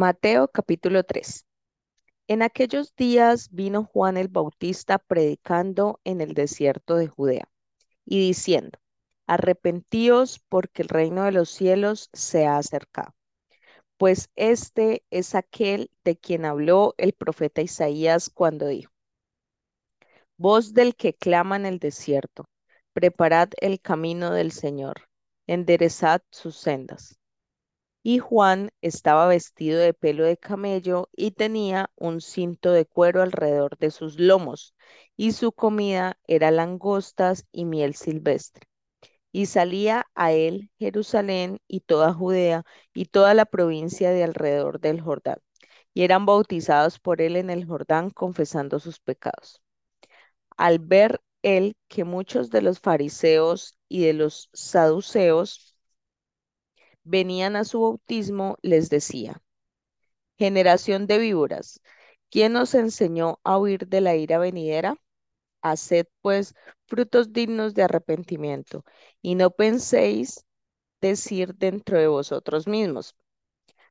Mateo capítulo 3. En aquellos días vino Juan el Bautista predicando en el desierto de Judea y diciendo, Arrepentíos porque el reino de los cielos se ha acercado. Pues este es aquel de quien habló el profeta Isaías cuando dijo, Voz del que clama en el desierto, preparad el camino del Señor, enderezad sus sendas. Y Juan estaba vestido de pelo de camello y tenía un cinto de cuero alrededor de sus lomos, y su comida era langostas y miel silvestre. Y salía a él Jerusalén y toda Judea y toda la provincia de alrededor del Jordán, y eran bautizados por él en el Jordán confesando sus pecados. Al ver él que muchos de los fariseos y de los saduceos venían a su bautismo, les decía, generación de víboras, ¿quién os enseñó a huir de la ira venidera? Haced pues frutos dignos de arrepentimiento, y no penséis decir dentro de vosotros mismos,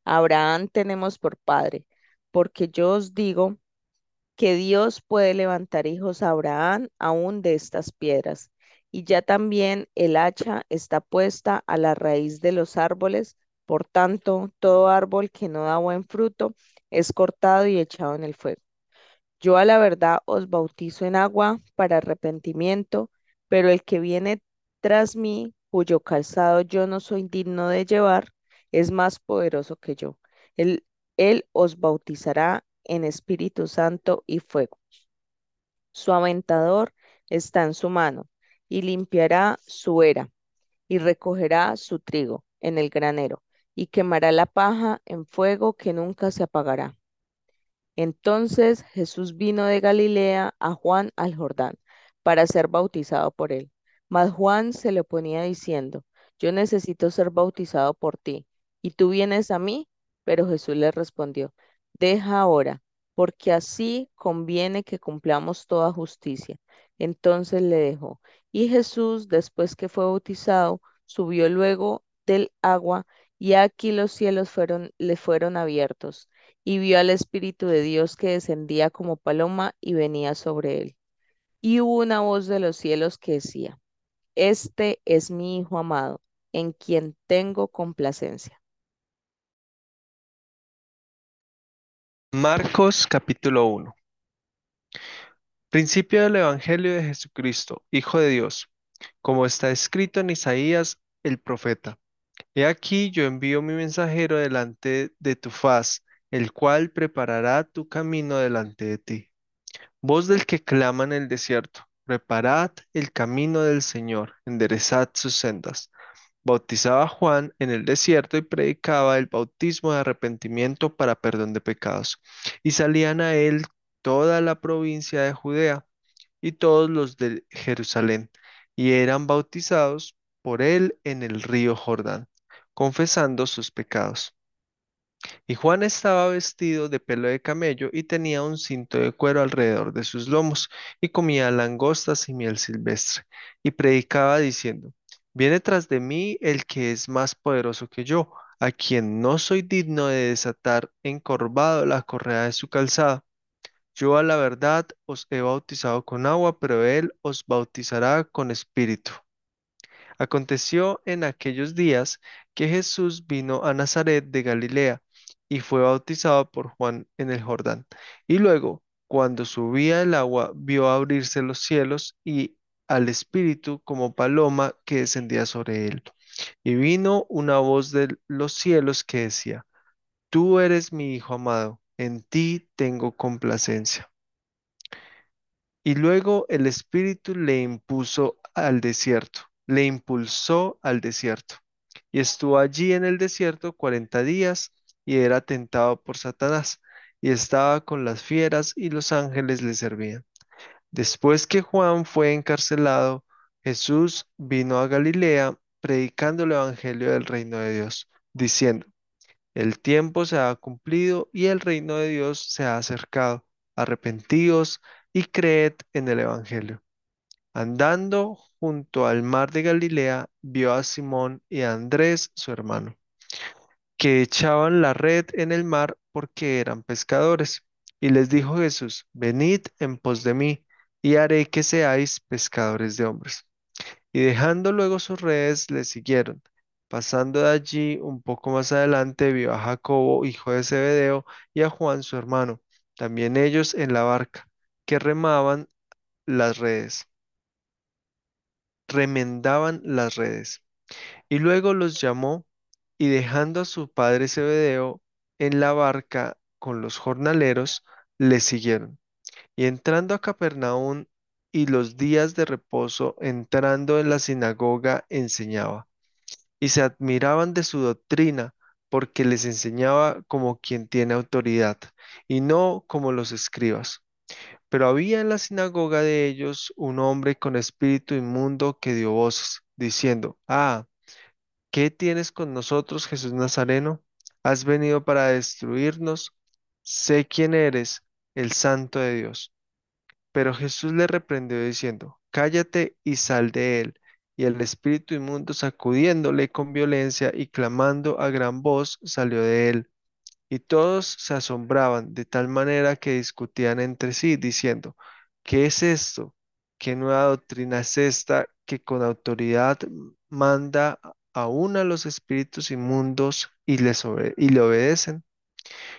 Abraham tenemos por padre, porque yo os digo que Dios puede levantar hijos a Abraham aún de estas piedras. Y ya también el hacha está puesta a la raíz de los árboles, por tanto, todo árbol que no da buen fruto es cortado y echado en el fuego. Yo a la verdad os bautizo en agua para arrepentimiento, pero el que viene tras mí, cuyo calzado yo no soy digno de llevar, es más poderoso que yo. Él, él os bautizará en Espíritu Santo y fuego. Su aventador está en su mano y limpiará su era y recogerá su trigo en el granero y quemará la paja en fuego que nunca se apagará. Entonces Jesús vino de Galilea a Juan al Jordán para ser bautizado por él. Mas Juan se le ponía diciendo, yo necesito ser bautizado por ti, ¿y tú vienes a mí? Pero Jesús le respondió, deja ahora, porque así conviene que cumplamos toda justicia. Entonces le dejó. Y Jesús, después que fue bautizado, subió luego del agua, y aquí los cielos le fueron abiertos, y vio al Espíritu de Dios que descendía como paloma y venía sobre él. Y hubo una voz de los cielos que decía, Este es mi Hijo amado, en quien tengo complacencia. Marcos capítulo 1 Principio del Evangelio de Jesucristo, Hijo de Dios, como está escrito en Isaías el profeta. He aquí yo envío mi mensajero delante de tu faz, el cual preparará tu camino delante de ti. Voz del que clama en el desierto, preparad el camino del Señor, enderezad sus sendas. Bautizaba Juan en el desierto y predicaba el bautismo de arrepentimiento para perdón de pecados. Y salían a él toda la provincia de Judea y todos los de Jerusalén, y eran bautizados por él en el río Jordán, confesando sus pecados. Y Juan estaba vestido de pelo de camello y tenía un cinto de cuero alrededor de sus lomos, y comía langostas y miel silvestre, y predicaba diciendo, Viene tras de mí el que es más poderoso que yo, a quien no soy digno de desatar encorvado la correa de su calzado. Yo a la verdad os he bautizado con agua, pero él os bautizará con espíritu. Aconteció en aquellos días que Jesús vino a Nazaret de Galilea y fue bautizado por Juan en el Jordán. Y luego, cuando subía el agua, vio abrirse los cielos y al Espíritu como paloma que descendía sobre él. Y vino una voz de los cielos que decía, Tú eres mi Hijo amado, en ti tengo complacencia. Y luego el Espíritu le impuso al desierto, le impulsó al desierto. Y estuvo allí en el desierto cuarenta días y era tentado por Satanás, y estaba con las fieras y los ángeles le servían. Después que Juan fue encarcelado, Jesús vino a Galilea predicando el Evangelio del reino de Dios, diciendo, el tiempo se ha cumplido y el reino de Dios se ha acercado. Arrepentíos y creed en el Evangelio. Andando junto al mar de Galilea, vio a Simón y a Andrés, su hermano, que echaban la red en el mar porque eran pescadores. Y les dijo Jesús, venid en pos de mí, y haré que seáis pescadores de hombres. Y dejando luego sus redes, le siguieron. Pasando de allí un poco más adelante, vio a Jacobo, hijo de Zebedeo, y a Juan, su hermano, también ellos en la barca, que remaban las redes, remendaban las redes. Y luego los llamó, y dejando a su padre Zebedeo en la barca con los jornaleros, le siguieron. Y entrando a Capernaum y los días de reposo, entrando en la sinagoga, enseñaba. Y se admiraban de su doctrina, porque les enseñaba como quien tiene autoridad, y no como los escribas. Pero había en la sinagoga de ellos un hombre con espíritu inmundo que dio voces, diciendo, Ah, ¿qué tienes con nosotros, Jesús Nazareno? ¿Has venido para destruirnos? Sé quién eres, el Santo de Dios. Pero Jesús le reprendió diciendo, Cállate y sal de él. Y el espíritu inmundo sacudiéndole con violencia y clamando a gran voz salió de él. Y todos se asombraban de tal manera que discutían entre sí, diciendo, ¿qué es esto? ¿Qué nueva doctrina es esta que con autoridad manda aún a los espíritus inmundos y les y le obedecen?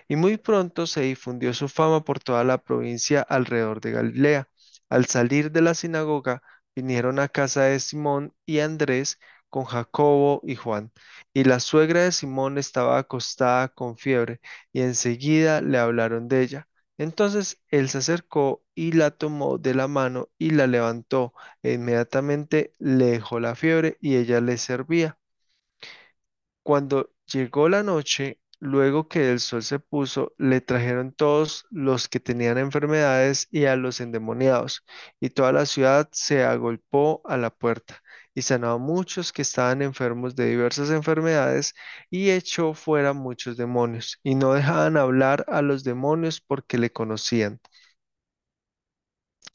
Y muy pronto se difundió su fama por toda la provincia alrededor de Galilea. Al salir de la sinagoga, vinieron a casa de Simón y Andrés con Jacobo y Juan. Y la suegra de Simón estaba acostada con fiebre, y enseguida le hablaron de ella. Entonces él se acercó y la tomó de la mano y la levantó, e inmediatamente le dejó la fiebre y ella le servía. Cuando llegó la noche, luego que el sol se puso, le trajeron todos los que tenían enfermedades y a los endemoniados, y toda la ciudad se agolpó a la puerta, y sanó a muchos que estaban enfermos de diversas enfermedades, y echó fuera muchos demonios, y no dejaban hablar a los demonios porque le conocían.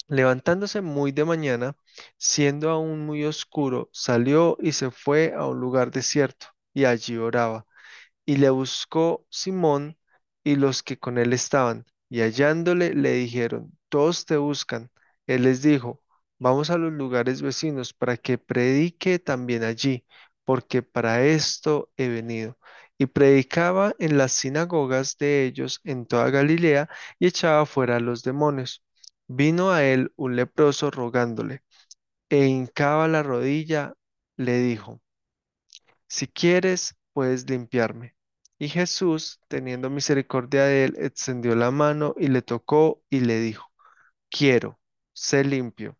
Levantándose muy de mañana, siendo aún muy oscuro, salió y se fue a un lugar desierto, y allí oraba. Y le buscó Simón y los que con él estaban, y hallándole le dijeron, todos te buscan. Él les dijo, vamos a los lugares vecinos para que predique también allí, porque para esto he venido. Y predicaba en las sinagogas de ellos en toda Galilea y echaba fuera a los demonios. Vino a él un leproso rogándole, e hincaba la rodilla, le dijo, si quieres, puedes limpiarme. Y Jesús, teniendo misericordia de él, extendió la mano y le tocó y le dijo, quiero, sé limpio.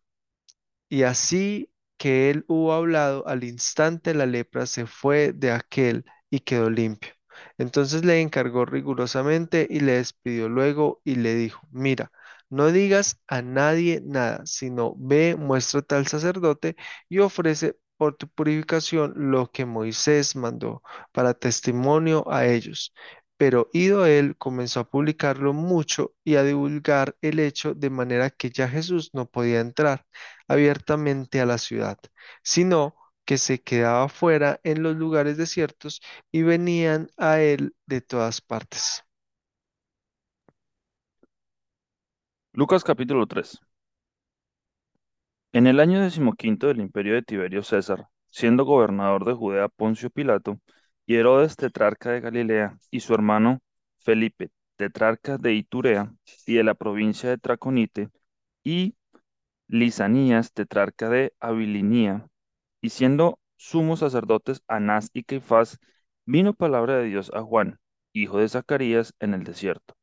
Y así que él hubo hablado, al instante la lepra se fue de aquel y quedó limpio. Entonces le encargó rigurosamente y le despidió luego y le dijo, mira, no digas a nadie nada, sino ve, muéstrate al sacerdote y ofrece por tu purificación lo que Moisés mandó para testimonio a ellos. Pero ido él, comenzó a publicarlo mucho y a divulgar el hecho de manera que ya Jesús no podía entrar abiertamente a la ciudad, sino que se quedaba fuera en los lugares desiertos y venían a él de todas partes. Lucas capítulo 3. En el año decimoquinto del imperio de Tiberio César, siendo gobernador de Judea Poncio Pilato, y Herodes tetrarca de Galilea, y su hermano Felipe, tetrarca de Iturea y de la provincia de Traconite, y Lisanías, tetrarca de Abilinía, y siendo sumos sacerdotes Anás y Caifás, vino palabra de Dios a Juan, hijo de Zacarías, en el desierto.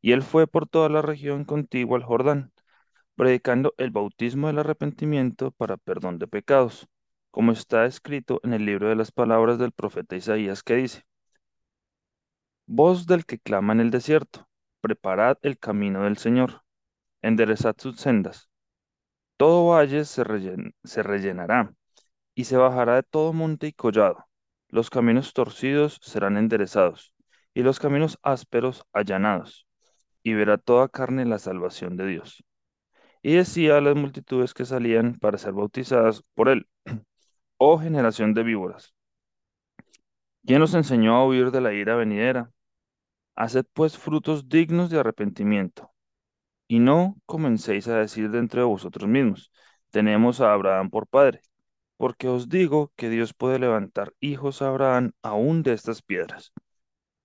Y él fue por toda la región contigua al Jordán, predicando el bautismo del arrepentimiento para perdón de pecados, como está escrito en el libro de las palabras del profeta Isaías que dice, Voz del que clama en el desierto, preparad el camino del Señor, enderezad sus sendas. Todo valle se, se rellenará y se bajará de todo monte y collado. Los caminos torcidos serán enderezados y los caminos ásperos allanados, y verá toda carne la salvación de Dios. Y decía a las multitudes que salían para ser bautizadas por él, oh generación de víboras, ¿Quién os enseñó a huir de la ira venidera? Haced pues frutos dignos de arrepentimiento, y no comencéis a decir de entre vosotros mismos, tenemos a Abraham por padre, porque os digo que Dios puede levantar hijos a Abraham aún de estas piedras.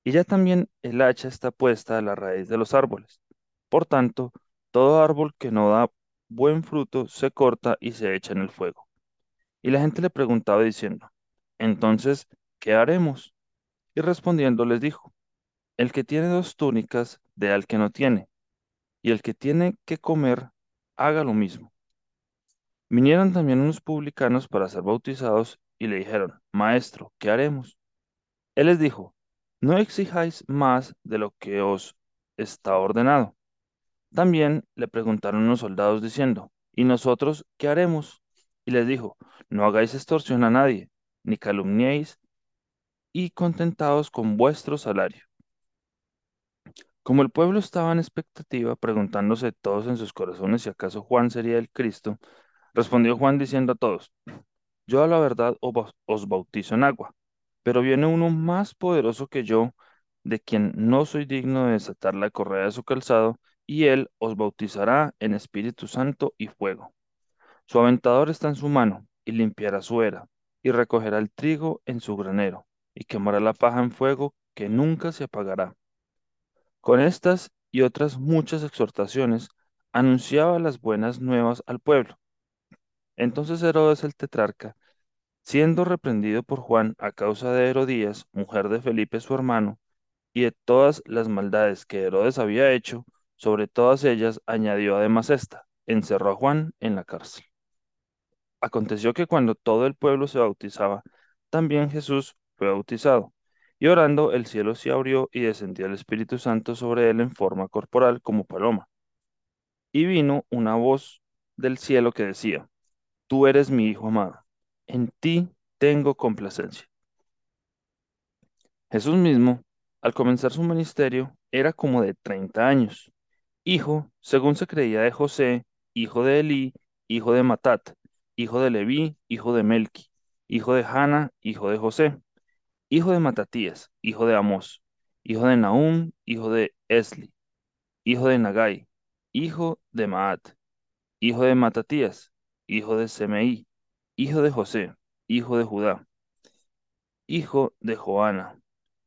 Y ya también el hacha está puesta a la raíz de los árboles. Por tanto, todo árbol que no da buen fruto se corta y se echa en el fuego. Y la gente le preguntaba diciendo, entonces, ¿qué haremos? Y respondiendo les dijo, el que tiene dos túnicas, dé al que no tiene, y el que tiene que comer, haga lo mismo. Vinieron también unos publicanos para ser bautizados y le dijeron, Maestro, ¿qué haremos? Él les dijo, no exijáis más de lo que os está ordenado. También le preguntaron los soldados diciendo, ¿y nosotros qué haremos? Y les dijo, no hagáis extorsión a nadie, ni calumniéis, y contentaos con vuestro salario. Como el pueblo estaba en expectativa, preguntándose todos en sus corazones si acaso Juan sería el Cristo, respondió Juan diciendo a todos, yo a la verdad os bau- os bautizo en agua, pero viene uno más poderoso que yo, de quien no soy digno de desatar la correa de su calzado, y él os bautizará en Espíritu Santo y fuego. Su aventador está en su mano, y limpiará su era, y recogerá el trigo en su granero, y quemará la paja en fuego que nunca se apagará. Con estas y otras muchas exhortaciones, anunciaba las buenas nuevas al pueblo. Entonces Herodes el tetrarca, siendo reprendido por Juan a causa de Herodías, mujer de Felipe su hermano, y de todas las maldades que Herodes había hecho, sobre todas ellas añadió además esta, encerró a Juan en la cárcel. Aconteció que cuando todo el pueblo se bautizaba, también Jesús fue bautizado. Y orando, el cielo se abrió y descendió el Espíritu Santo sobre él en forma corporal como paloma. Y vino una voz del cielo que decía, Tú eres mi Hijo amado, en ti tengo complacencia. Jesús mismo, al comenzar su ministerio, era como de 30 años, hijo, según se creía, de José, hijo de Elí, hijo de Matat, hijo de Leví, hijo de Melqui, hijo de Jana, hijo de José, hijo de Matatías, hijo de Amós, hijo de Nahum, hijo de Esli, hijo de Nagai, hijo de Maat, hijo de Matatías, hijo de Semeí, hijo de José, hijo de Judá, hijo de Joana,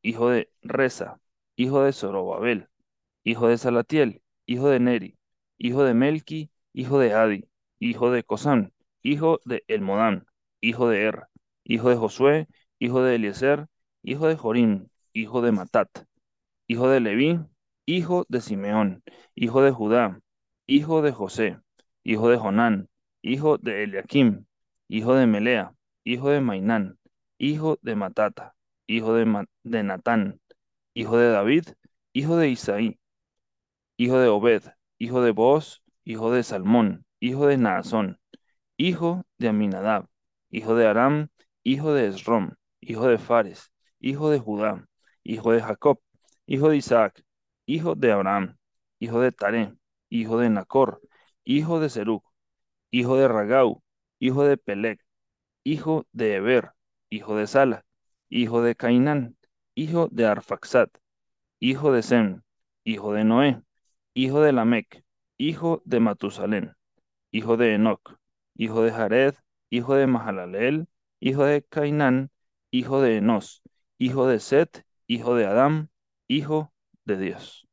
hijo de Reza, hijo de Zorobabel, hijo de Salatiel, hijo de Neri, hijo de Melqui, hijo de Adi, hijo de Cosán, hijo de Elmodam, hijo de Er, hijo de Josué, hijo de Eliezer, hijo de Jorim, hijo de Matat, hijo de Leví, hijo de Simeón, hijo de Judá, hijo de José, hijo de Jonán, hijo de Eliakim, hijo de Melea, hijo de Mainán, hijo de Matata, hijo de, de Natán, hijo de David, hijo de Isaí, hijo de Obed, hijo de Booz, hijo de Salmón, hijo de Naasón, hijo de Aminadab, hijo de Aram, hijo de Esrom, hijo de Fares, hijo de Judá, hijo de Jacob, hijo de Isaac, hijo de Abraham, hijo de Taré, hijo de Nacor, hijo de Serug, hijo de Ragau, hijo de Peleg, hijo de Eber, hijo de Sala, hijo de Cainán, hijo de Arfaxad, hijo de Sem, hijo de Noé, hijo de Lamec, hijo de Matusalén, hijo de Enoc, hijo de Jared, hijo de Mahalaleel, hijo de Cainán, hijo de Enos, hijo de Set, hijo de Adán, hijo de Dios.